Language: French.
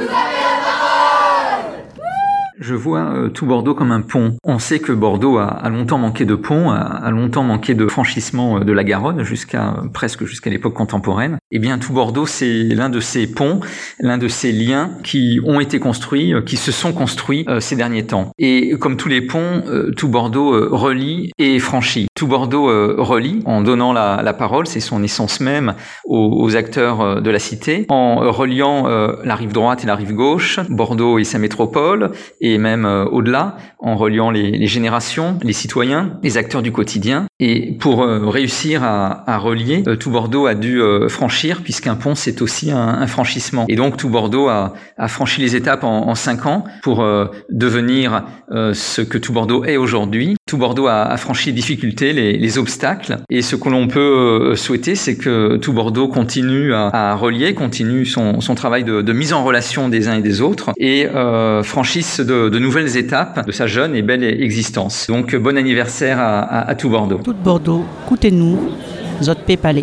Vous avez je vois euh, tout Bordeaux comme un pont. On sait que Bordeaux a, longtemps manqué de pont, a, longtemps manqué de franchissement euh, de la Garonne euh, presque jusqu'à l'époque contemporaine. Eh bien, tout Bordeaux, c'est l'un de ces ponts, l'un de ces liens qui ont été construits, qui se sont construits ces derniers temps. Et comme tous les ponts, tout Bordeaux relie et franchit. Tout Bordeaux relie en donnant la, parole, c'est son essence même aux, acteurs de la cité, en reliant la rive droite et la rive gauche, Bordeaux et sa métropole, et même euh, au-delà, en reliant les, générations, les citoyens, les acteurs du quotidien. Et pour euh, réussir à, relier, euh, tout Bordeaux a dû franchir, puisqu'un pont, c'est aussi un, franchissement. Et donc tout Bordeaux a, franchi les étapes en, cinq ans pour devenir ce que tout Bordeaux est aujourd'hui. Tout Bordeaux a, franchi les difficultés, les, obstacles. Et ce que l'on peut souhaiter, c'est que tout Bordeaux continue à, relier, continue son, travail de, mise en relation des uns et des autres, et euh, franchisse de, nouvelles étapes de sa jeune et belle existence. Donc bon anniversaire à, tout Bordeaux. Tout Bordeaux, écoutez-nous, Zot Pépalé.